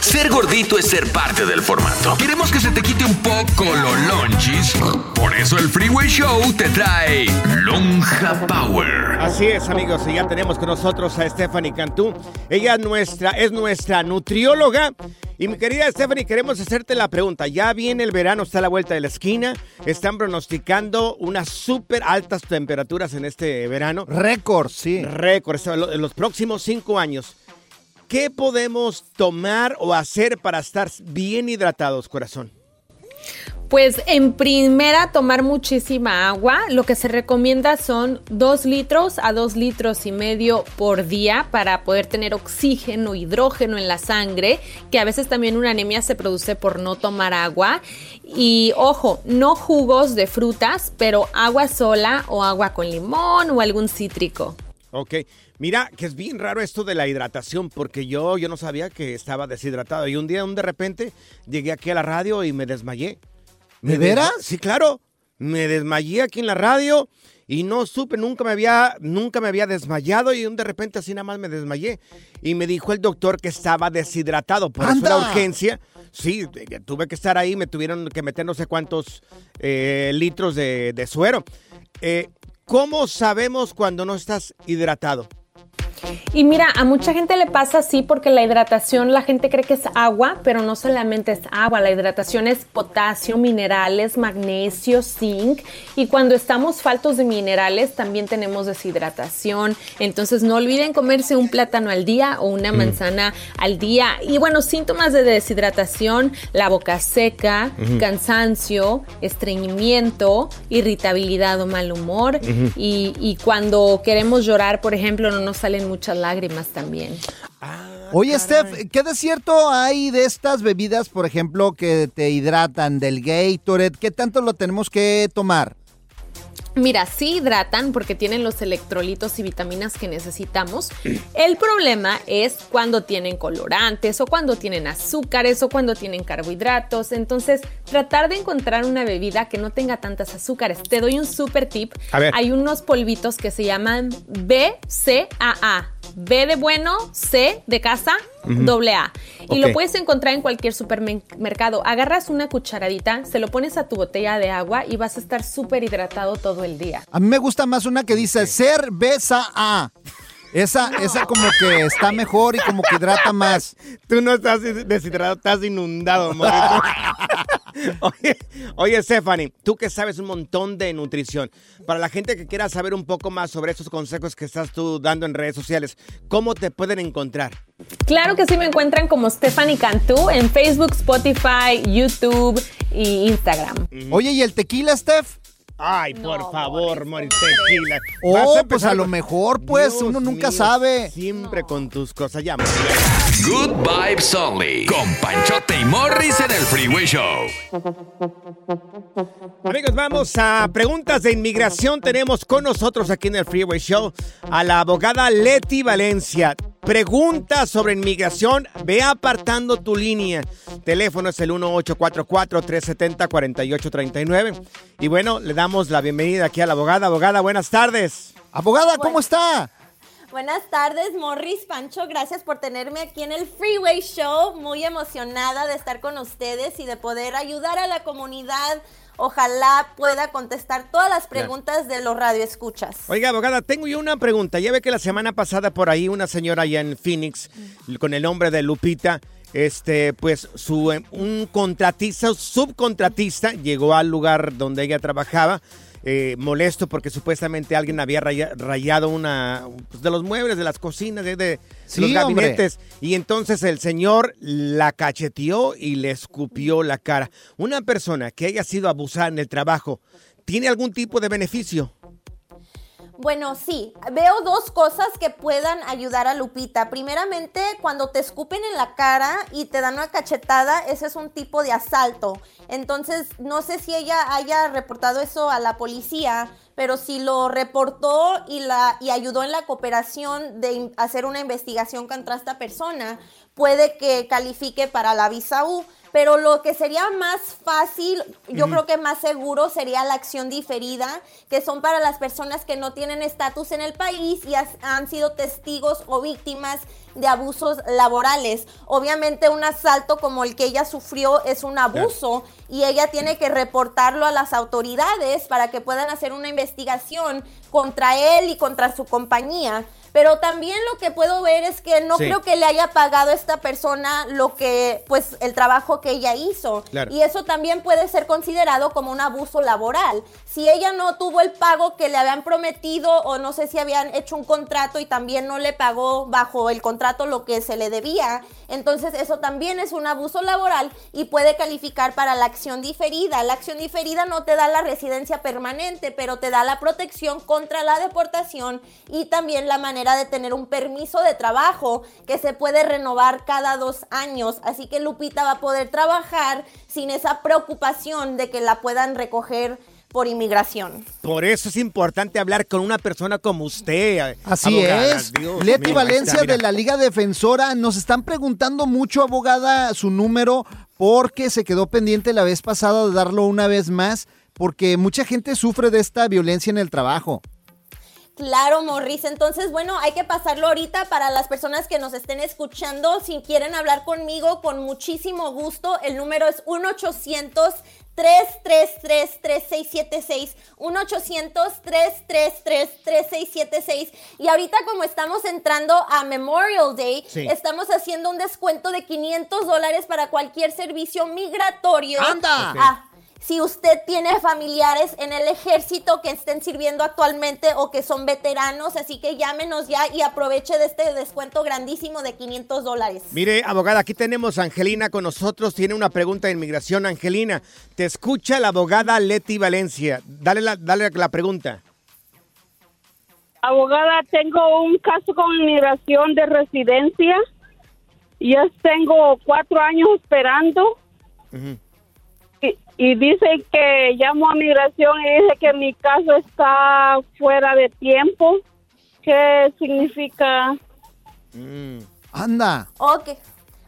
Ser gordito es ser parte del formato. Queremos que se te quite un poco los lonchis. Por eso el Freeway Show te trae Lonja Power. Así es, amigos, y ya tenemos con nosotros a Stephanie Cantú. Ella es nuestra, es nuestra nutrióloga. Y mi querida Stephanie, queremos hacerte la pregunta. Ya viene el verano, está a la vuelta de la esquina. Están pronosticando unas súper altas temperaturas en este verano. Récord, sí. Récord, en los próximos cinco años. ¿Qué podemos tomar o hacer para estar bien hidratados, corazón? Pues en primera tomar muchísima agua. Lo que se recomienda son 2 litros a 2 litros y medio por día para poder tener oxígeno, hidrógeno en la sangre, que a veces también una anemia se produce por no tomar agua. Y ojo, no jugos de frutas, pero agua sola o agua con limón o algún cítrico. Ok, mira que es bien raro esto de la hidratación porque yo, yo no sabía que estaba deshidratado y un día de repente llegué aquí a la radio y me desmayé. ¿De veras? Sí, claro. Me desmayé aquí en la radio y no supe, nunca me había, nunca me había desmayado y de repente así nada más me desmayé. Y me dijo el doctor que estaba deshidratado, por eso la urgencia. Sí, tuve que estar ahí, me tuvieron que meter no sé cuántos eh, litros de, de suero. Eh, ¿Cómo sabemos cuando no estás hidratado? Y mira, a mucha gente le pasa así porque la hidratación, la gente cree que es agua, pero no solamente es agua, la hidratación es potasio, minerales, magnesio, zinc. Y cuando estamos faltos de minerales, también tenemos deshidratación. Entonces no olviden comerse un plátano al día o una manzana al día. Y bueno, síntomas de deshidratación, la boca seca, cansancio, estreñimiento, irritabilidad o mal humor. y, y cuando queremos llorar, por ejemplo, no nos salen muchas lágrimas también. Oye, Steph, ¿qué de cierto hay de estas bebidas, por ejemplo, que te hidratan del Gatorade? ¿Qué tanto lo tenemos que tomar? Mira, sí hidratan porque tienen los electrolitos y vitaminas que necesitamos. El problema es cuando tienen colorantes o cuando tienen azúcares o cuando tienen carbohidratos. Entonces, tratar de encontrar una bebida que no tenga tantas azúcares. Te doy un super tip. A ver. Hay unos polvitos que se llaman BCAA. B de bueno, C de casa, doble A. Y lo puedes encontrar en cualquier supermercado. Agarras una cucharadita, se lo pones a tu botella de agua y vas a estar súper hidratado todo el día. A mí me gusta más una que dice cerveza A. Esa, esa como que está mejor y como que hidrata más. Tú no estás deshidratado, estás inundado, Mauricio. oye, oye, Stephanie, tú que sabes un montón de nutrición, para la gente que quiera saber un poco más sobre esos consejos que estás tú dando en redes sociales, ¿cómo te pueden encontrar? Claro que sí me encuentran como Stephanie Cantú en Facebook, Spotify, YouTube y Instagram. Oye, ¿y el tequila, Steph? Ay, por No, favor, Morris, tequila. Oh, pues a lo mejor, pues, Dios uno nunca mío, sabe. Siempre con tus cosas. Ya, Good Vibes Only. Con Panchote y Morris en el Freeway Show. Amigos, vamos a preguntas de inmigración. Tenemos con nosotros aquí en el Freeway Show a la abogada Leti Valencia. Preguntas sobre inmigración, ve apartando tu línea. Teléfono es el 1844-370-4839. Y bueno, le damos la bienvenida aquí a la abogada. Abogada, buenas tardes. Abogada, ¿cómo está? Buenas tardes, Morris Pancho. Gracias por tenerme aquí en el Freeway Show. Muy emocionada de estar con ustedes y de poder ayudar a la comunidad. Ojalá pueda contestar todas las preguntas de los radioescuchas. Oiga, abogada, tengo yo una pregunta. Ya ve que la semana pasada por ahí una señora allá en Phoenix, con el nombre de Lupita, este, pues su eh, un contratista, subcontratista, llegó al lugar donde ella trabajaba. Eh, molesto porque supuestamente alguien había raya- rayado una pues, de los muebles de las cocinas de, de Sí, los hombre. gabinetes y entonces el señor la cacheteó y le escupió la cara. Una persona que haya sido abusada en el trabajo tiene algún tipo de beneficio. Bueno, sí, veo dos cosas que puedan ayudar a Lupita. Primeramente, cuando te escupen en la cara y te dan una cachetada, ese es un tipo de asalto. Entonces, no sé si ella haya reportado eso a la policía, pero si lo reportó y, la, y ayudó en la cooperación de hacer una investigación contra esta persona, puede que califique para la visa U. Pero lo que sería más fácil, yo creo que más seguro, sería la acción diferida, que son para las personas que no tienen estatus en el país y has- han sido testigos o víctimas de abusos laborales. Obviamente un asalto como el que ella sufrió es un abuso y ella tiene que reportarlo a las autoridades para que puedan hacer una investigación contra él y contra su compañía. Pero también lo que puedo ver es que no Sí. creo que le haya pagado a esta persona lo que, pues, el trabajo que ella hizo. Claro. Y eso también puede ser considerado como un abuso laboral. Si ella no tuvo el pago que le habían prometido o no sé si habían hecho un contrato y también no le pagó bajo el contrato lo que se le debía, entonces eso también es un abuso laboral y puede calificar para la acción diferida. La acción diferida no te da la residencia permanente, pero te da la protección contra la deportación y también la manera de tener un permiso de trabajo que se puede renovar cada dos años. Así que Lupita va a poder trabajar sin esa preocupación de que la puedan recoger por inmigración. Por eso es importante hablar con una persona como usted. Así abogada. es. Dios Leti mío, Valencia está, de la Liga Defensora. Nos están preguntando mucho, abogada, su número, porque se quedó pendiente la vez pasada de darlo una vez más, porque mucha gente sufre de esta violencia en el trabajo. Claro, Morris. Entonces, bueno, hay que pasarlo ahorita para las personas que nos estén escuchando. Si quieren hablar conmigo, con muchísimo gusto, el número es 1-800-333-3676. 1-800-333-3676. Y ahorita, como estamos entrando a Memorial Day, Sí. estamos haciendo un descuento de 500 dólares para cualquier servicio migratorio. ¡Anda! Ah, si usted tiene familiares en el ejército que estén sirviendo actualmente o que son veteranos, así que llámenos ya y aproveche de este descuento grandísimo de 500 dólares. Mire, abogada, aquí tenemos a Angelina con nosotros. Tiene una pregunta de inmigración. Angelina, te escucha la abogada Leti Valencia. Dale la, dale la pregunta. Abogada, tengo un caso con inmigración de residencia. Ya tengo cuatro años esperando y, y dice que llamo a migración y dice que mi caso está fuera de tiempo. ¿Qué significa? Mm. Anda. Ok.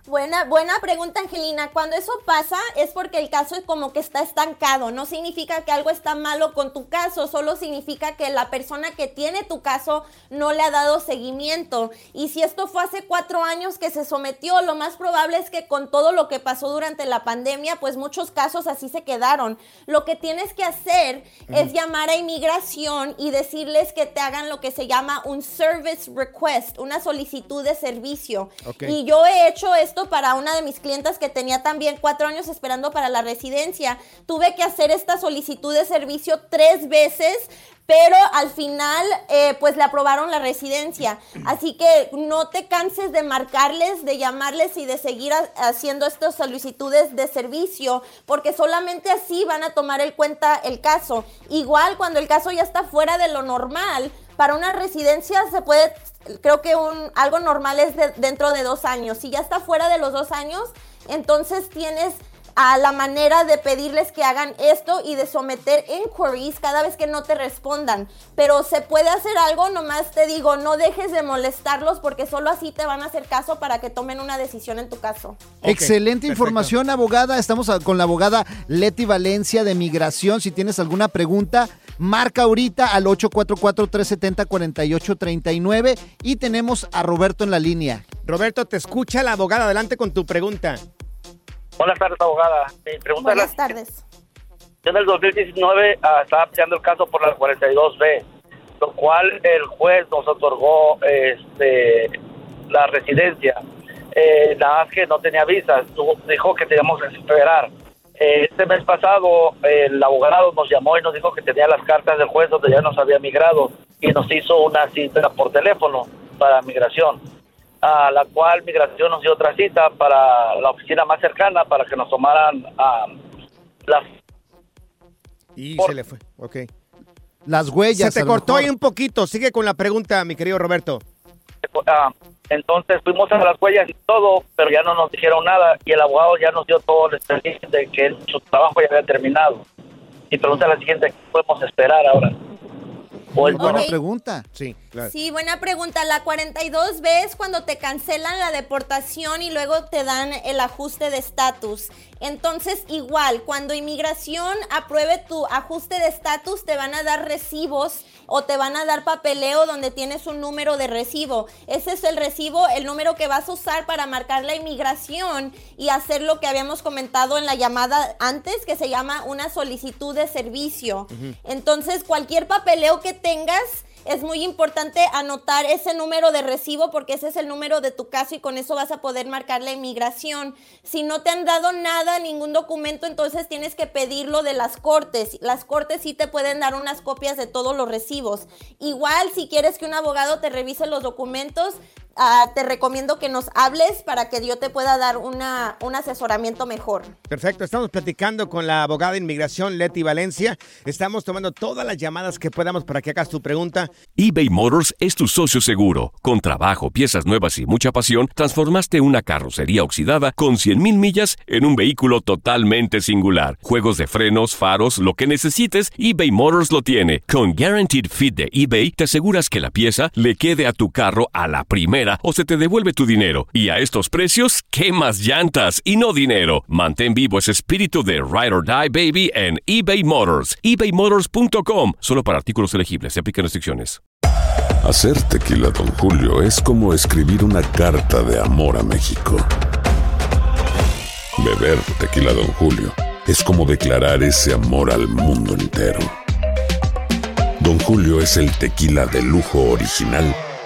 Buena, buena pregunta, Angelina. Cuando eso pasa es porque el caso es como que está estancado. No significa que algo está malo con tu caso, solo significa que la persona que tiene tu caso no le ha dado seguimiento. Y si esto fue hace cuatro años que se sometió, lo más probable es que con todo lo que pasó durante la pandemia, pues muchos casos así se quedaron. Lo que tienes que hacer es llamar a inmigración y decirles que te hagan lo que se llama un service request, una solicitud de servicio. Y yo he hecho esto para una de mis clientas que tenía también cuatro años esperando para la residencia. Tuve que hacer esta solicitud de servicio tres veces pero al final eh, pues le aprobaron la residencia. Así que no te canses de marcarles, de llamarles y de seguir haciendo estas solicitudes de servicio, porque solamente así van a tomar en cuenta el caso. Igual cuando el caso ya está fuera de lo normal, para una residencia se puede, creo que un, algo normal es dentro de dos años. Si ya está fuera de los dos años, entonces tienes a la manera de pedirles que hagan esto y de someter inquiries cada vez que no te respondan. Pero se puede hacer algo, nomás te digo, no dejes de molestarlos porque solo así te van a hacer caso para que tomen una decisión en tu caso. Excelente información, abogada. Estamos con la abogada Leti Valencia de Migración. Si tienes alguna pregunta, marca ahorita al 844-370-4839 y tenemos a Roberto en la línea. Roberto, te escucha la abogada. Adelante con tu pregunta. Buenas tardes, abogada. Mi pregunta Buenas tardes. Yo en el 2019 ah, estaba peleando el caso por la 42B, lo cual el juez nos otorgó este, la residencia. Eh, nada más que no tenía visas, dijo que teníamos que esperar. Eh, este mes pasado el abogado nos llamó y nos dijo que tenía las cartas del juez donde ya nos había migrado y nos hizo una cita por teléfono para migración a la cual Migración nos dio otra cita para la oficina más cercana para que nos tomaran a las... Y se le fue, ok. Las huellas. Se te cortó ahí un poquito. Sigue con la pregunta, mi querido Roberto. Ah, entonces fuimos a las huellas y todo, pero ya no nos dijeron nada y el abogado ya nos dio todo el expediente de que su trabajo ya había terminado. Y pregunta la siguiente, ¿qué podemos esperar ahora? buena pregunta. Sí, claro. Sí, buena pregunta. La 42B es cuando te cancelan la deportación y luego te dan el ajuste de estatus. Entonces, igual, cuando inmigración apruebe tu ajuste de estatus, te van a dar recibos o te van a dar papeleo donde tienes un número de recibo. Ese es el recibo, el número que vas a usar para marcar la inmigración y hacer lo que habíamos comentado en la llamada antes, que se llama una solicitud de servicio. Entonces, cualquier papeleo que tengas, es muy importante anotar ese número de recibo porque ese es el número de tu caso y con eso vas a poder marcar la inmigración. Si no te han dado nada, ningún documento, entonces tienes que pedirlo de las cortes. Las cortes sí te pueden dar unas copias de todos los recibos. Igual, si quieres que un abogado te revise los documentos, Ah, te recomiendo que nos hables para que yo te pueda dar una, un asesoramiento mejor. Perfecto, estamos platicando con la abogada de inmigración Leti Valencia. Estamos tomando todas las llamadas que podamos para que hagas tu pregunta. eBay Motors es tu socio seguro. Con trabajo, piezas nuevas y mucha pasión, transformaste una carrocería oxidada con 100.000 millas en un vehículo totalmente singular. Juegos de frenos, faros, lo que necesites, eBay Motors lo tiene. Con Guaranteed Fit de eBay, te aseguras que la pieza le quede a tu carro a la primera o se te devuelve tu dinero. Y a estos precios, ¿qué más llantas y no dinero? Mantén vivo ese espíritu de Ride or Die Baby en eBay Motors. ebaymotors.com. Solo para artículos elegibles. Se aplican restricciones. Hacer tequila, Don Julio, es como escribir una carta de amor a México. Beber tequila, Don Julio, es como declarar ese amor al mundo entero. Don Julio es el tequila de lujo original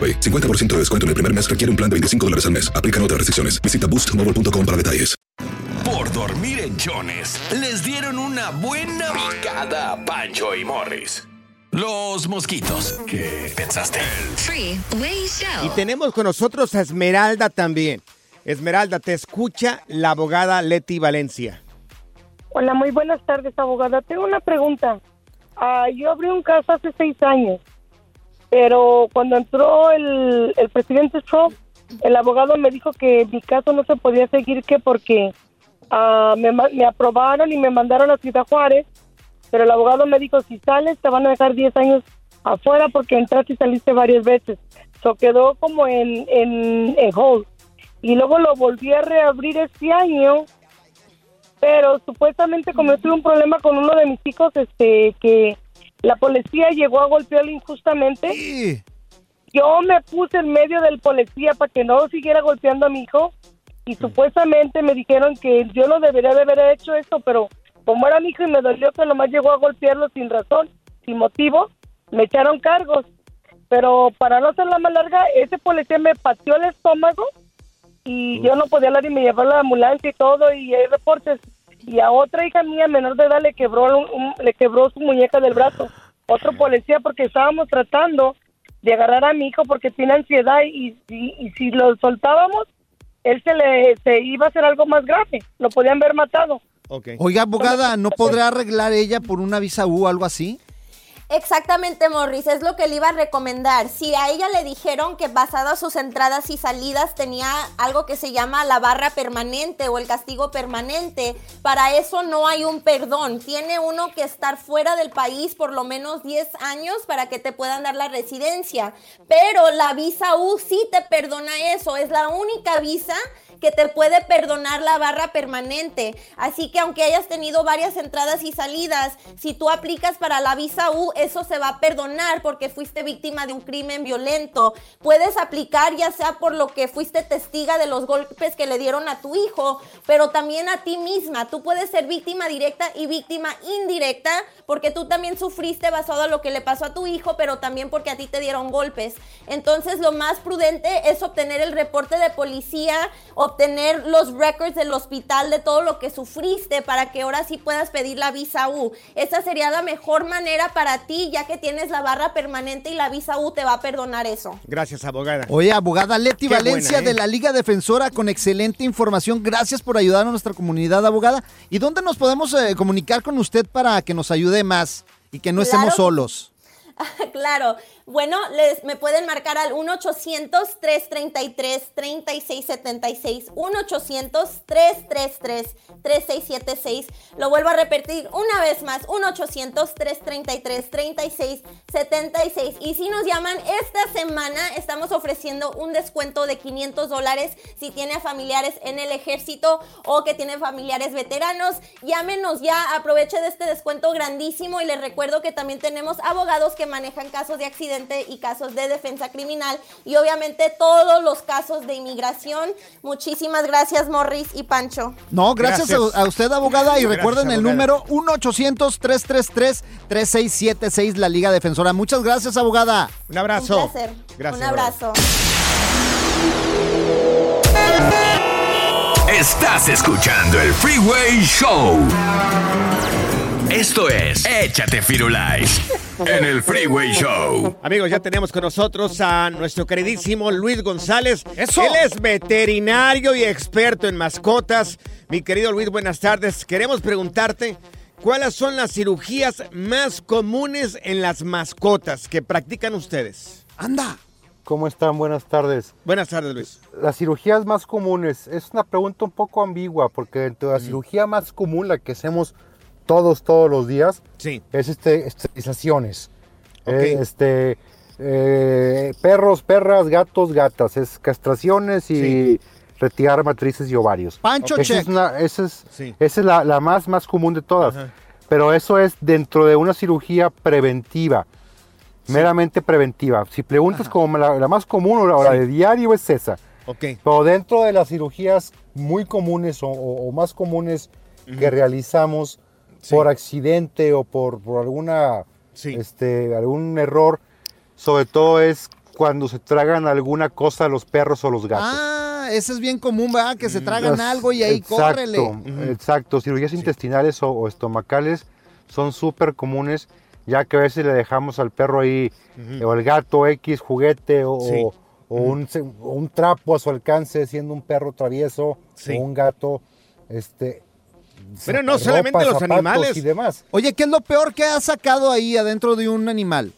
50% de descuento en el primer mes requiere un plan de 25 dólares al mes. Aplican otras restricciones. Visita boostmobile.com para detalles. Por dormir en Jones, les dieron una buena picada a Pancho y Morris. Los mosquitos. ¿Qué pensaste? Y tenemos con nosotros a Esmeralda también. Esmeralda, te escucha la abogada Leti Valencia. Hola, muy buenas tardes, abogada. Tengo una pregunta. Ah, yo abrí un caso hace seis años pero cuando entró el, presidente Trump, el abogado me dijo que mi caso no se podía seguir que porque ah, me, aprobaron y me mandaron a Ciudad Juárez, Pero el abogado me dijo, si sales te van a dejar 10 años afuera porque entraste y saliste varias veces. So quedó como en, en, hold. Y luego lo volví a reabrir este año, pero supuestamente como tuve un problema con uno de mis hijos, este, que la policía llegó a golpearlo injustamente. Yo me puse en medio del policía para que no siguiera golpeando a mi hijo y supuestamente me dijeron que yo no debería de haber hecho esto, pero como era mi hijo y me dolió que nomás llegó a golpearlo sin razón, sin motivo, me echaron cargos. Pero para no hacer la más larga, ese policía me pateó el estómago y yo no podía hablar y me llevaron a la ambulancia y todo y hay reportes. Y a otra hija mía menor de edad le quebró, un- un- le quebró su muñeca del brazo. Otro policía porque estábamos tratando de agarrar a mi hijo porque tiene ansiedad y, y- y si lo soltábamos, él se le se iba a hacer algo más grave. Lo podían haber matado. Oiga, abogada, ¿no podrá arreglar ella por una visa U o algo así? Exactamente, Morris, es lo que le iba a recomendar. Si a ella le dijeron que basado a sus entradas y salidas tenía algo que se llama la barra permanente o el castigo permanente, para eso no hay un perdón. Tiene uno que estar fuera del país por lo menos 10 años para que te puedan dar la residencia. Pero la visa U sí te perdona eso, es la única visa que te puede perdonar la barra permanente. Así que aunque hayas tenido varias entradas y salidas, si tú aplicas para la visa U, eso se va a perdonar porque fuiste víctima de un crimen violento. Puedes aplicar ya sea por lo que fuiste testiga de los golpes que le dieron a tu hijo, pero también a ti misma. Tú puedes ser víctima directa y víctima indirecta porque tú también sufriste basado a lo que le pasó a tu hijo, pero también porque a ti te dieron golpes. Entonces lo más prudente es obtener el reporte de policía, obtener los records del hospital de todo lo que sufriste para que ahora sí puedas pedir la visa U. Esa sería la mejor manera para ti, ya que tienes la barra permanente y la visa U te va a perdonar eso. Gracias, abogada. Oye, abogada Leti Qué Valencia buena, ¿eh? de la Liga Defensora con excelente información. Gracias por ayudar a nuestra comunidad, abogada. ¿Y dónde nos podemos eh, comunicar con usted para que nos ayude más y que no Claro estemos solos? claro. Bueno, les, me pueden marcar al 1-800-333-3676. 1-800-333-3676. Lo vuelvo a repetir una vez más. 1-800-333-3676. Y si nos llaman esta semana, estamos ofreciendo un descuento de 500 dólares si tiene familiares en el ejército o que tiene familiares veteranos. Llámenos ya, aproveche de este descuento grandísimo y les recuerdo que también tenemos abogados que manejan casos de accidente y casos de defensa criminal y obviamente todos los casos de inmigración. Muchísimas gracias Morris y Pancho. No, gracias, Gracias. A, a usted, abogada. Y Gracias, recuerden el número 1-800-333-3676, la Liga Defensora. Muchas gracias, abogada. Un abrazo. Un placer. Gracias, Un abrazo. Estás escuchando el Freeway Show. Esto es Échate Firulais en el Freeway Show. Amigos, ya tenemos con nosotros a nuestro queridísimo Luis González. ¡Eso! Él es veterinario y experto en mascotas. Mi querido Luis, buenas tardes. Queremos preguntarte, ¿cuáles son las cirugías más comunes en las mascotas que practican ustedes? Anda. ¿Cómo están? Buenas tardes. Buenas tardes, Luis. Las cirugías más comunes es una pregunta un poco ambigua porque dentro de la cirugía más común, la que hacemos todos, todos los días, Sí. es este, esterilizaciones. Ok. Eh, este, eh, perros, perras, gatos, gatas. Es castraciones y Sí. retirar matrices y ovarios. Pancho Esa check. es, una- esa es, Sí. esa es la, la más, más común de todas. Ajá. Pero eso es dentro de una cirugía preventiva. Meramente preventiva. Si preguntas como la, la más común o la, o la de diario es esa. Ok. Pero dentro de las cirugías muy comunes o, o- o más comunes que realizamos Sí. por accidente o por, por alguna Sí. este, algún error, sobre todo es cuando se tragan alguna cosa los perros o los gatos. Ah, ese es bien común, ¿verdad? Que se tragan Las- algo y ahí exacto, córrele. Exacto, cirugías intestinales o, o estomacales son súper comunes, ya que a veces le dejamos al perro ahí, o al gato X juguete, o, Sí. o un, un trapo a su alcance, siendo un perro travieso, Sí. o un gato, este... Pero no ropa, solamente los animales. Y demás. Oye, ¿qué es lo peor que has sacado ahí adentro de un animal?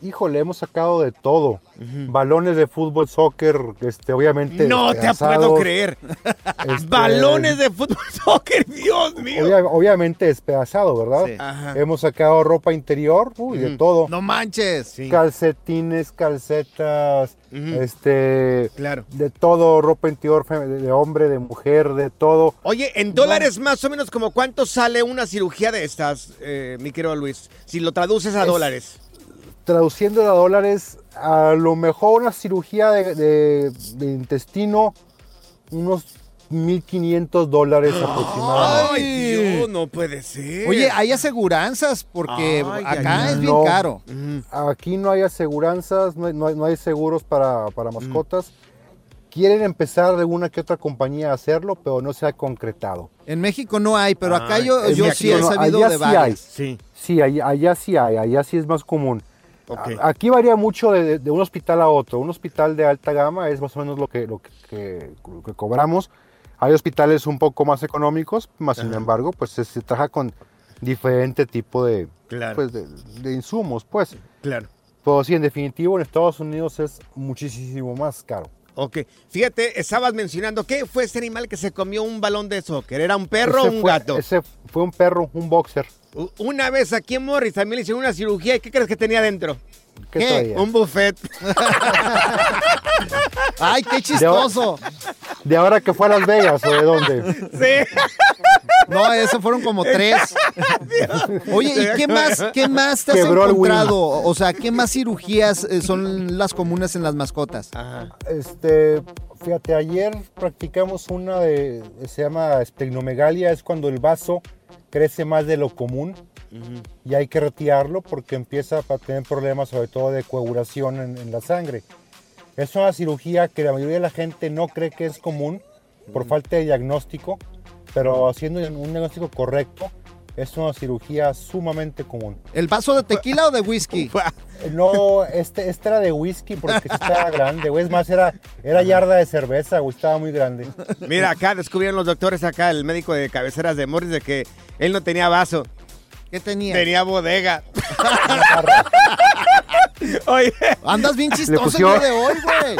híjole, hemos sacado de todo. Balones de fútbol, soccer, este, obviamente. No te puedo creer. este, Balones de fútbol soccer, Dios mío. obvia- obviamente despedazado, ¿verdad? Sí. Ajá. Hemos sacado ropa interior, uy, de todo. No manches. Calcetines, calcetas, este, Claro. de todo, ropa interior de hombre, de mujer, de todo. Oye, en dólares más o menos como cuánto sale una cirugía de estas, eh, mi querido Luis, si lo traduces a Es- dólares. Traduciendo a dólares, a lo mejor una cirugía de, de- de intestino, unos 1.500 dólares aproximadamente. Ay, Dios, no puede ser. Oye, hay aseguranzas porque Ay, acá es bien No. caro. Aquí no hay aseguranzas, no hay, no hay- no hay seguros para, para mascotas. Quieren empezar de una que otra compañía a hacerlo, pero no se ha concretado. En México no hay, pero acá Ay, yo, yo sí he sabido allá de sí varias. hay. Sí. Sí, allá, allá sí hay, allá sí es más común. Aquí varía mucho de, de un hospital a otro. Un hospital de alta gama es más o menos lo que, lo que, que- lo que cobramos. Hay hospitales un poco más económicos, más sin embargo, pues se, se trabaja con diferente tipo de, Claro. pues, de, de insumos, pues. Claro. Pero sí, en definitivo, en Estados Unidos es muchísimo más caro. Ok. Fíjate, estabas mencionando, ¿qué fue ese animal que se comió un balón de soccer? ¿Era un perro Ese o un fue- gato? Ese fue un perro, un boxer. Una vez aquí en Morris también le hicieron una cirugía y ¿qué crees que tenía dentro? ¿Qué? Un buffet. Ay, qué chistoso. ¿De ahora que fue a Las Vegas o de dónde? sí. No, esos fueron como tres. Oye, ¿y qué más, qué más te has Quebró encontrado? O sea, ¿qué más cirugías eh, son las comunes en las mascotas? Ajá. Este, fíjate, ayer practicamos una de, se llama esplenomegalia, es cuando el vaso crece más de lo común y hay que retirarlo porque empieza a tener problemas sobre todo de coagulación en, en la sangre. Es una cirugía que la mayoría de la gente no cree que es común por falta de diagnóstico, pero haciendo un diagnóstico correcto es una cirugía sumamente común. ¿El vaso de tequila o de whisky? No, este, este era de whisky porque estaba grande, güey. Es más, era, era yarda de cerveza, güey. Estaba muy grande. Mira, acá descubrieron los doctores, acá el médico de cabeceras de Morris, de que él no tenía vaso, ¿Qué tenía? tenía bodega. Oye, Andas bien chistoso pusieron- el día de hoy, güey.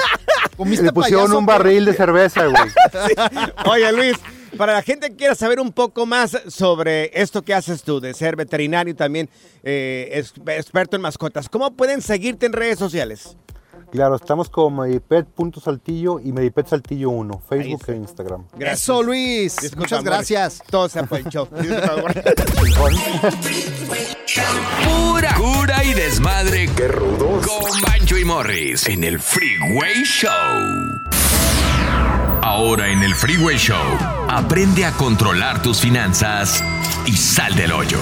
¿Comiste Le pusieron payaso, un barril de cerveza, güey. oye Luis, para la gente que quiera saber un poco más sobre esto que haces tú, de ser veterinario y también eh, experto en mascotas, ¿cómo pueden seguirte en redes sociales? Claro, estamos como Medipet.saltillo y Medipet Saltillo 1, Facebook e Instagram. Eso, Luis. Disculpa, Muchas amor. gracias. Todo se fue el show. Pura cura y desmadre. Qué rudos. Con Bancho y Morris en el Freeway Show. Ahora en el Freeway Show, aprende a controlar tus finanzas y sal del hoyo.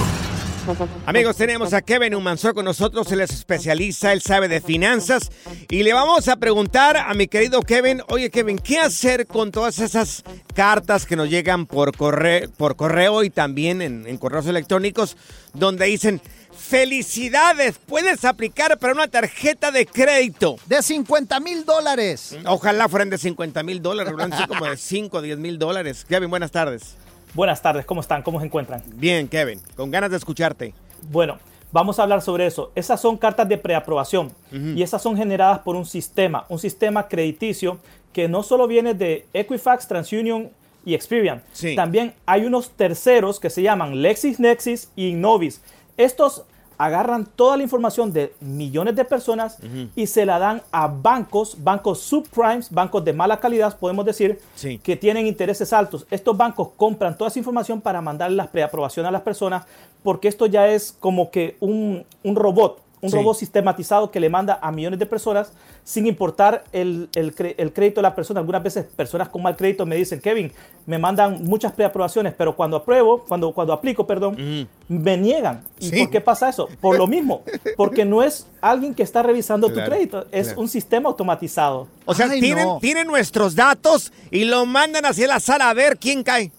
Amigos, tenemos a Kevin Humansor con nosotros, él es especialista, él sabe de finanzas y le vamos a preguntar a mi querido Kevin, oye Kevin, ¿qué hacer con todas esas cartas que nos llegan por correo, por correo y también en, en correos electrónicos donde dicen, felicidades, puedes aplicar para una tarjeta de crédito? De 50 mil dólares. Ojalá fueran de 50 mil dólares, como de 5 o 10 mil dólares. Kevin, buenas tardes. Buenas tardes, ¿cómo están? ¿Cómo se encuentran? Bien, Kevin, con ganas de escucharte. Bueno, vamos a hablar sobre eso. Esas son cartas de preaprobación y esas son generadas por un sistema, un sistema crediticio que no solo viene de Equifax, TransUnion y Experian. Sí. También hay unos terceros que se llaman LexisNexis y Innovis. Estos agarran toda la información de millones de personas y se la dan a bancos, bancos subprimes, bancos de mala calidad, podemos decir, Sí. que tienen intereses altos. Estos bancos compran toda esa información para mandar las preaprobaciones a las personas porque esto ya es como que un, un robot, un Sí. robot sistematizado que le manda a millones de personas sin importar el, el crédito de la persona. Algunas veces personas con mal crédito me dicen, Kevin, me mandan muchas preaprobaciones, pero cuando apruebo, cuando, cuando aplico, perdón, me niegan. ¿Y Sí. por qué pasa eso? Por lo mismo, porque no es alguien que está revisando Claro, tu crédito, es claro. un sistema automatizado. O sea, Ay, tienen, no. tienen nuestros datos y lo mandan hacia la sala a ver quién cae.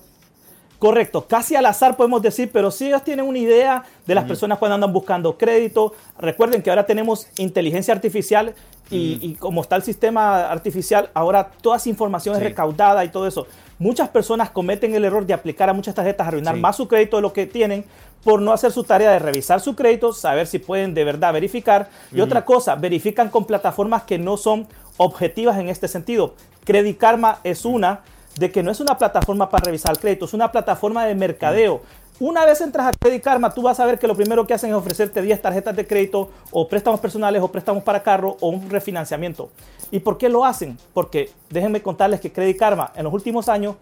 Correcto, casi al azar podemos decir, pero sí ellos tienen una idea de las personas cuando andan buscando crédito. Recuerden que ahora tenemos inteligencia artificial Y, y como está el sistema artificial, ahora toda esa información es recaudada y todo eso. Muchas personas cometen el error de aplicar a muchas tarjetas, arruinar Sí. más su crédito de lo que tienen por no hacer su tarea de revisar su crédito, saber si pueden de verdad verificar. Y otra cosa, verifican con plataformas que no son objetivas en este sentido. Credit Karma es una de que no es una plataforma para revisar el crédito, es una plataforma de mercadeo. Una vez entras a Credit Karma, tú vas a ver que lo primero que hacen es ofrecerte 10 tarjetas de crédito o préstamos personales o préstamos para carro o un refinanciamiento. ¿Y por qué lo hacen? Porque déjenme contarles que Credit Karma en los últimos años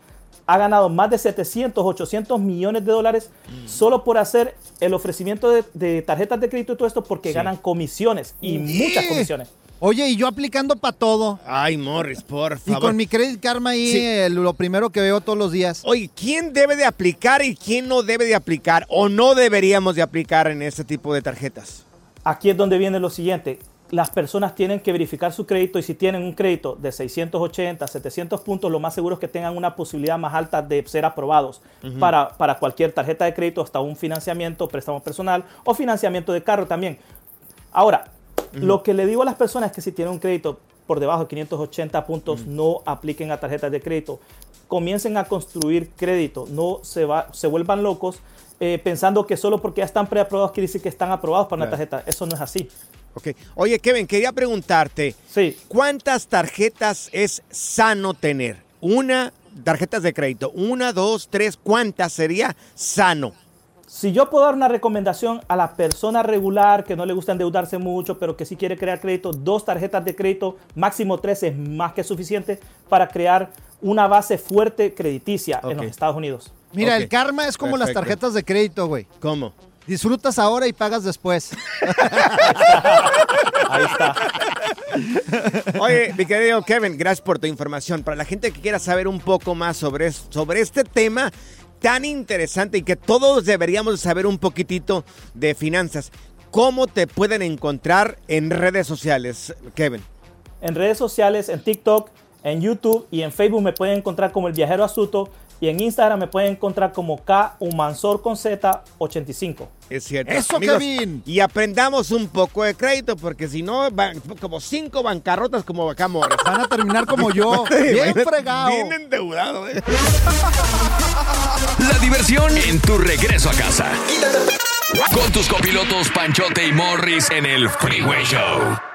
ha ganado más de 700, 800 millones de dólares solo por hacer el ofrecimiento de, de tarjetas de crédito y todo esto porque Sí. ganan comisiones y muchas comisiones. Oye, y yo aplicando para todo. Ay, Morris, por Y favor. con mi Credit Karma ahí, Sí. eh, lo primero que veo todos los días. Oye, ¿quién debe de aplicar y quién no debe de aplicar o no deberíamos de aplicar en este tipo de tarjetas? Aquí es donde viene lo siguiente. Las personas tienen que verificar su crédito y si tienen un crédito de 680, 700 puntos, lo más seguro es que tengan una posibilidad más alta de ser aprobados para, para cualquier tarjeta de crédito, hasta un financiamiento, préstamo personal o financiamiento de carro también. Ahora, lo que le digo a las personas es que si tienen un crédito por debajo de 580 puntos, no apliquen a tarjetas de crédito. Comiencen a construir crédito, no se, va, se vuelvan locos eh, pensando que solo porque ya están preaprobados quiere decir que están aprobados para una Claro. tarjeta. Eso no es así. Ok. Oye, Kevin, quería preguntarte. ¿Cuántas tarjetas es sano tener? Una, tarjetas de crédito. Una, dos, tres. ¿Cuántas sería sano? Si yo puedo dar una recomendación a la persona regular que no le gusta endeudarse mucho, pero que sí quiere crear crédito, dos tarjetas de crédito, máximo tres es más que suficiente para crear una base fuerte crediticia en los Estados Unidos. Mira, el karma es como las tarjetas de crédito, güey. ¿Cómo? Disfrutas ahora y pagas después. Ahí está. Oye, mi querido Kevin, gracias por tu información. Para la gente que quiera saber un poco más sobre, sobre este tema tan interesante y que todos deberíamos saber un poquitito de finanzas, ¿cómo te pueden encontrar en redes sociales, Kevin? En redes sociales, en TikTok, en YouTube y en Facebook me pueden encontrar como el viajero astuto y en Instagram me pueden encontrar como K Humansor con Z 85. Es cierto. ¡Eso, Kevin! Y aprendamos un poco de crédito, porque si no, van como cinco bancarrotas como acá, Morris. Van a terminar como yo, bien fregado. Bien endeudado, eh. La diversión en tu regreso a casa. Con tus copilotos Panchote y Morris en el Freeway Show.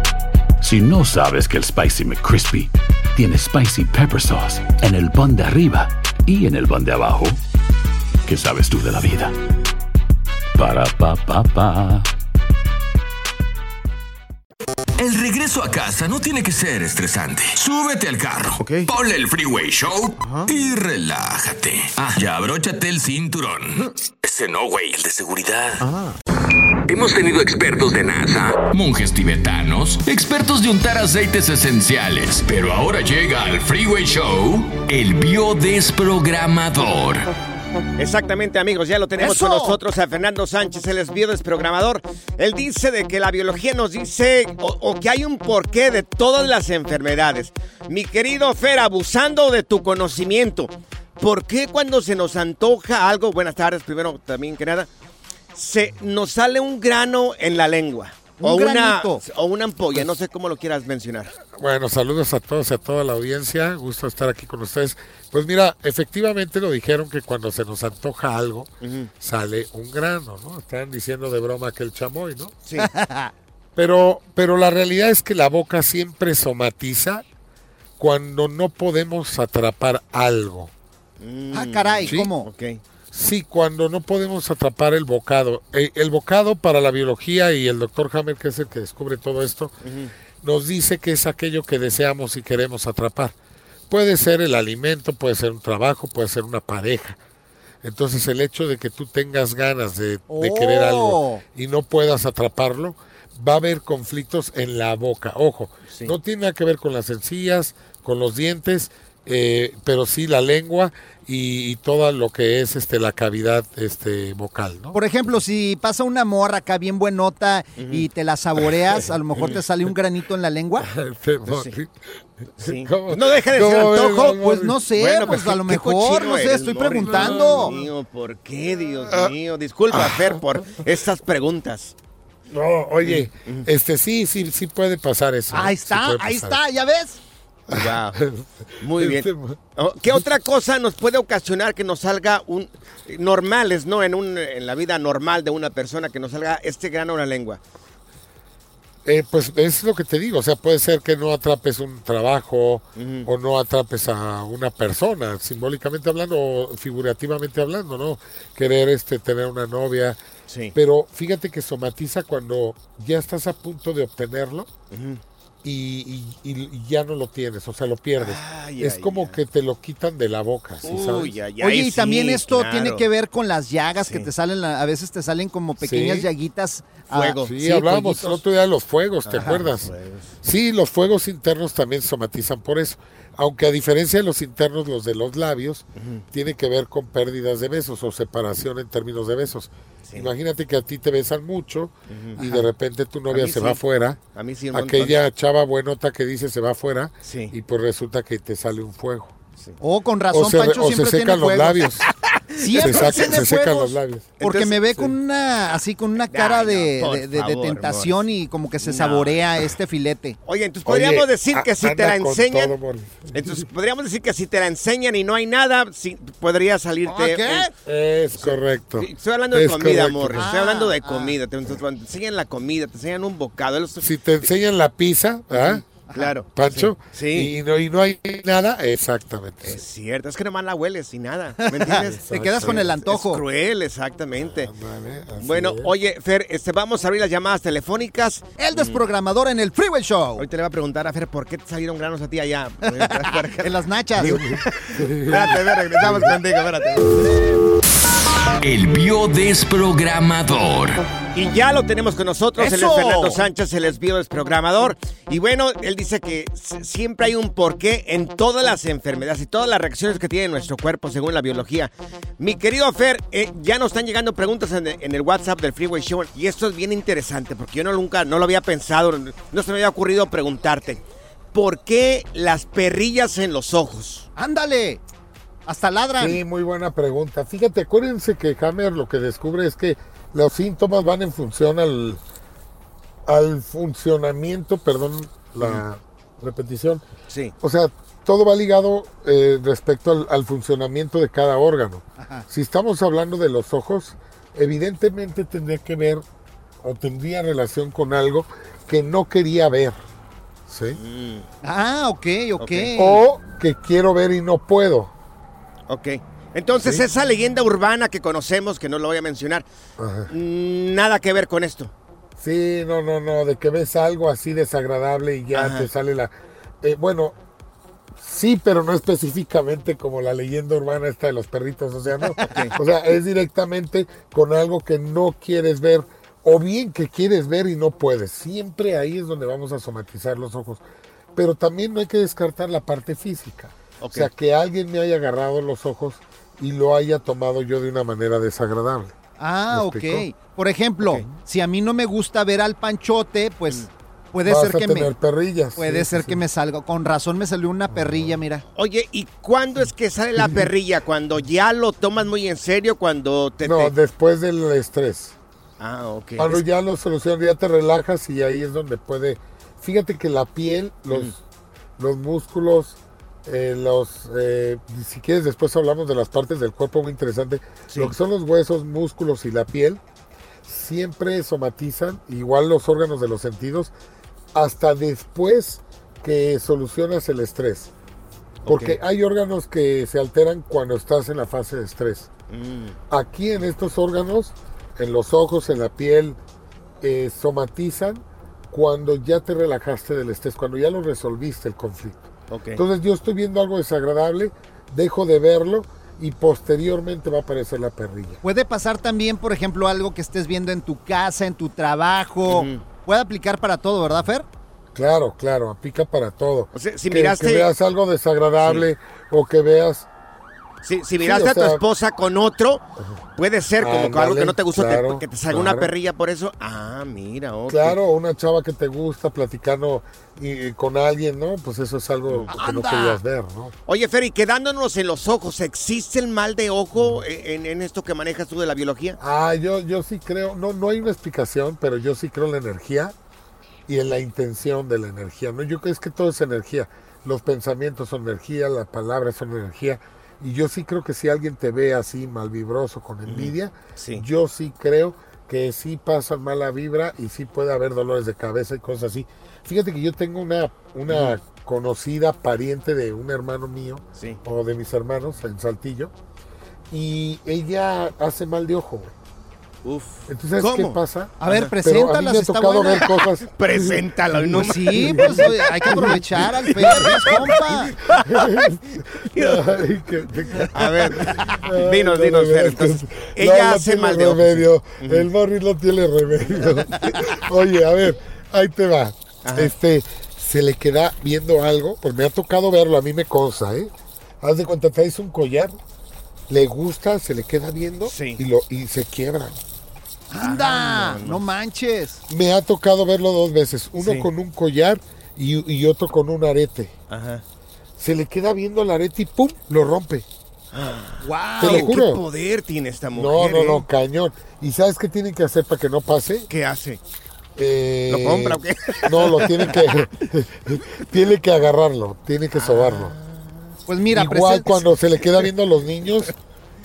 Si no sabes que el Spicy McCrispy tiene Spicy Pepper Sauce en el pan de arriba y en el pan de abajo, ¿qué sabes tú de la vida? Para, pa, pa, pa. El regreso a casa no tiene que ser estresante. Súbete al carro, ponle el Freeway Show y relájate. Ah, ya abróchate el cinturón. Ese no, güey, el de seguridad. Hemos tenido expertos de NASA, monjes tibetanos, expertos de untar aceites esenciales, pero ahora llega al Freeway Show el biodesprogramador. Exactamente, amigos, ya lo tenemos ¡Eso! con nosotros a Fernando Sánchez, el es biodesprogramador. Él dice de que la biología nos dice o, o que hay un porqué de todas las enfermedades. Mi querido Fer, abusando de tu conocimiento, ¿por qué cuando se nos antoja algo, buenas tardes primero también que nada, se nos sale un grano en la lengua? Un o, una, o una ampolla, no sé cómo lo quieras mencionar. Bueno, saludos a todos y a toda la audiencia. Gusto estar aquí con ustedes. Pues mira, efectivamente lo dijeron que cuando se nos antoja algo, sale un grano, ¿no? Estaban diciendo de broma que el chamoy, ¿no? Sí. Pero, pero la realidad es que la boca siempre somatiza cuando no podemos atrapar algo. Ah, caray, ¿Sí? ¿cómo? Sí, cuando no podemos atrapar el bocado. Eh, El, bocado para la biología y el doctor Hammer, que es el que descubre todo esto, nos dice que es aquello que deseamos y queremos atrapar. Puede ser el alimento, puede ser un trabajo, puede ser una pareja. Entonces el hecho de que tú tengas ganas de, de querer algo Oh. y no puedas atraparlo, va a haber conflictos en la boca. Ojo, no tiene nada que ver con las encías, con los dientes, eh, pero sí la lengua y, y todo lo que es este la cavidad este vocal, ¿no? Por ejemplo, si pasa una morra acá bien buenota y te la saboreas, a lo mejor te sale un granito en la lengua. Sí. ¿Cómo- No deja de ser antojo. Pues no sé, Bueno, pues qué- a lo mejor, no sé, eres, estoy preguntando. Dios mío, ¿por qué, Dios Ah. mío? Disculpa, Fer, por estas preguntas. No, oye, este sí, sí, sí puede pasar eso. Ahí. Sí está, ahí está, ¿ya ves? Wow. Muy bien. Este- Oh, ¿Qué otra cosa nos puede ocasionar que nos salga un normales, no en un en la vida normal de una persona que nos salga este grano en la lengua? Eh, pues es lo que te digo, o sea, puede ser que no atrapes un trabajo o no atrapes a una persona, simbólicamente hablando o figurativamente hablando, ¿no? Querer este tener una novia. Sí. Pero fíjate que somatiza cuando ya estás a punto de obtenerlo y, y- y ya no lo tienes, o sea, lo pierdes. Ay, es ay, como que te lo quitan de la boca, ¿sí? Uy, Oye, y sí, también esto claro. tiene que ver con las llagas que te salen, a veces te salen como pequeñas Sí. llaguitas. ah, Fuego. Sí, hablábamos el otro día de los fuegos, ¿te Ajá, acuerdas? Sí, los fuegos internos también somatizan por eso. Aunque a diferencia de los internos, los de los labios, tiene que ver con pérdidas de besos o separación en términos de besos. Imagínate que a ti te besan mucho y de repente tu novia se sí. va afuera. A mí sí, un montón. Aquella chava buenota que dice se va afuera Sí. y pues resulta que te sale un fuego. Oh, con razón, o se, Pancho o se siempre tiene secan los fuegos. labios. Siempre se saca- tiene se secan los labios. Porque Entonces, me ve con una, así con una cara Ay, no, de, tentación y como que se No. saborea este filete. Oye, entonces Oye, podríamos decir que a- si te la enseñan, todo, entonces podríamos decir que si te la enseñan y no hay nada, sí, podría salirte. ¿Ah, Es correcto. Sí, Estoy hablando de Es comida. Morris. Estoy Ah, hablando de ah. comida. Te, te- te enseñan la comida, te enseñan un bocado. Si te enseñan la pizza, ¿ah? Claro. Pancho, Sí. Y, no, y no hay nada, exactamente. Es cierto, es que nomás la hueles y nada. ¿Me entiendes? Te quedas con el antojo. Es cruel, exactamente. Ándale, así Bueno, es. oye, Fer, este, vamos a abrir las llamadas telefónicas. El desprogramador en el Freeway Show. Ahorita le voy a preguntar a Fer por qué te salieron granos a ti allá. En las nachas. espérate, regresamos contigo, espérate. El biodesprogramador. Y ya lo tenemos con nosotros, él es. Fernando Sánchez, el es desprogramador. Y bueno, él dice que siempre hay un porqué en todas las enfermedades y todas las reacciones que tiene nuestro cuerpo según la biología. Mi querido Fer, eh, ya nos están llegando preguntas en, en el WhatsApp del Freeway Show y esto es bien interesante porque yo no, nunca, no lo había pensado, no se me había ocurrido preguntarte. ¿Por qué las perrillas en los ojos? Ándale. Hasta ladran. Sí, muy buena pregunta. Fíjate, acuérdense que Hammer lo que descubre es que los síntomas van en función al, al funcionamiento, perdón la repetición. Sí. O sea, todo va ligado eh, respecto al, al funcionamiento de cada órgano. Si estamos hablando de los ojos, evidentemente tendría que ver o tendría relación con algo que no quería ver. ¿Sí? Ah, ok, ok. Ok. O que quiero ver y no puedo. Ok. Entonces, Sí. esa leyenda urbana que conocemos, que no lo voy a mencionar, Ajá. mm, nada que ver con esto. Sí, no, no, no, de que ves algo así desagradable y ya Ajá. te sale la... eh, bueno, sí, pero no específicamente como la leyenda urbana esta de los perritos, o sea, no. O sea, es directamente con algo que no quieres ver o bien que quieres ver y no puedes. Siempre ahí es donde vamos a somatizar los ojos. Pero también no hay que descartar la parte física. O sea, que alguien me haya agarrado los ojos y lo haya tomado yo de una manera desagradable. Ah, ¿Me ok. explicó? Por ejemplo, si a mí no me gusta ver al panchote, pues puede Mm. Vas ser a que tener me perrillas. puede sí, ser sí, que me salga. Con razón me salió una perrilla, mira. Oye, ¿y cuándo es que sale la perrilla? ¿Cuando ya lo tomas muy en serio? ¿Cuando te...? No, te- después del estrés. Ah, ok. Cuando Es- ya lo solucionas, ya te relajas y ahí es donde puede. Fíjate que la piel, los, los músculos, eh, los. eh, si quieres, después hablamos de las partes del cuerpo muy interesante. Sí. Lo que son los huesos, músculos y la piel siempre somatizan, igual los órganos de los sentidos, hasta después que solucionas el estrés. Porque hay órganos que se alteran cuando estás en la fase de estrés. Mm. Aquí en estos órganos, en los ojos, en la piel, eh, somatizan cuando ya te relajaste del estrés, cuando ya lo resolviste el conflicto. Entonces yo estoy viendo algo desagradable, dejo de verlo y posteriormente va a aparecer la perrilla. Puede pasar también, por ejemplo, algo que estés viendo en tu casa, en tu trabajo. Puede aplicar para todo, ¿verdad, Fer? Claro, claro, aplica para todo. O sea, si que, miraste- que veas algo desagradable o que veas... Si, si miraste a tu sea, esposa con otro, puede ser como que algo Ándale, que no te gusta, claro, que te salga una perrilla por eso. Ah, mira, ok. Claro, una chava que te gusta platicando y, y con alguien, ¿no? Pues eso es algo que no querías ver, ¿no? Oye, Ferry, quedándonos en los ojos, ¿existe el mal de ojo en, en esto que manejas tú de la biología? Ah, yo, yo sí creo, no, no hay una explicación, pero yo sí creo en la energía y en la intención de la energía. ¿no? Yo creo es que todo es energía. Los pensamientos son energía, las palabras son energía. Y yo sí creo que si alguien te ve así malvibroso, con envidia, Sí. yo sí creo que sí pasan mala vibra y sí puede haber dolores de cabeza y cosas así. Fíjate que yo tengo una, una conocida pariente de un hermano mío Sí. o de mis hermanos en Saltillo y ella hace mal de ojo. Uf. Entonces, ¿sabes ¿Cómo? qué pasa? A ver, preséntalas, a mí me ha está tocado buena. ver cosas. Preséntala, no Pues sí, pues hay que aprovechar al es compa. Ay, qué- qué- A ver, dinos, no, dinos, no, Fer. Entonces, no, ella no hace mal de remedio. El Morris no tiene remedio. Oye, a ver, ahí te va. Ajá. Este, se le queda viendo algo, pues me ha tocado verlo, a mí me consta, ¿eh? Haz de cuenta, traes un collar, le gusta, se le queda viendo y, lo, y se quiebra. Anda, no, manches. Me ha tocado verlo dos veces, uno Sí. con un collar y, y otro con un arete. Ajá. Se le queda viendo el arete y ¡pum! lo rompe. ¡Wow! Te lo juro. ¡Qué poder tiene esta No, mujer! no, eh? no, cañón. ¿Y sabes qué tienen que hacer para que no pase? ¿Qué hace? Eh, ¿Lo compra o qué? No, lo tiene que tiene que agarrarlo, tiene que sobarlo. Pues mira, igual cuando se le queda viendo a los niños,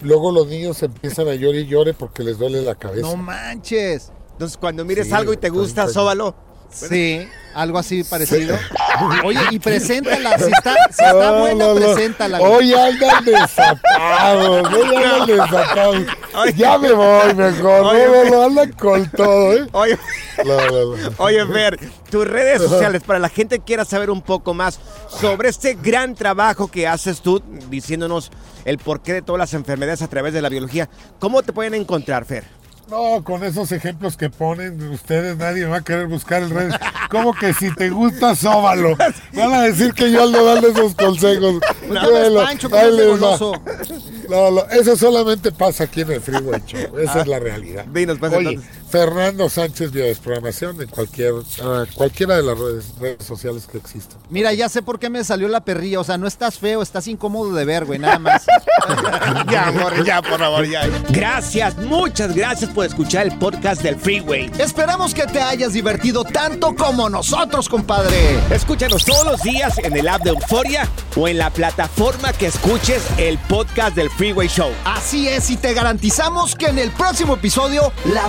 luego los niños empiezan a llorar y llore porque les duele la cabeza. No manches. Entonces, cuando mires Sí, algo y te gusta, sóbalo. Sí, algo así parecido. Oye, y preséntala, si está, si está No, buena, no, no. preséntala. Hoy andan desatados, hoy andan desatados. Ya me voy mejor, Oye, no, andan con todo, ¿eh? Oye, No, no, no. Oye, Fer, tus redes sociales para la gente que quiera saber un poco más sobre este gran trabajo que haces tú, diciéndonos el porqué de todas las enfermedades a través de la biología. ¿Cómo te pueden encontrar, Fer? No, con esos ejemplos que ponen ustedes, nadie va a querer buscar el red. ¿Cómo que si te gusta, sóbalo? Van a decir que yo ando dando esos consejos. Pues Pancho, no goloso. No, no, eso solamente pasa aquí en el Freeway Show. Esa es la realidad. Dinos, pues, Oye, entonces. Fernando Sánchez Biodesprogramación en cualquier, cualquiera de las redes, redes sociales que existan. Mira, ya sé por qué me salió la perrilla. O sea, no estás feo, estás incómodo de ver, güey, nada más. ya, amor, ya, por favor, ya. Gracias, muchas gracias por escuchar el podcast del Freeway. Esperamos que te hayas divertido tanto como nosotros, compadre. Escúchanos todos los días en el app de Euforia o en la plataforma que escuches el podcast del Freeway Show. Así es, y te garantizamos que en el próximo episodio la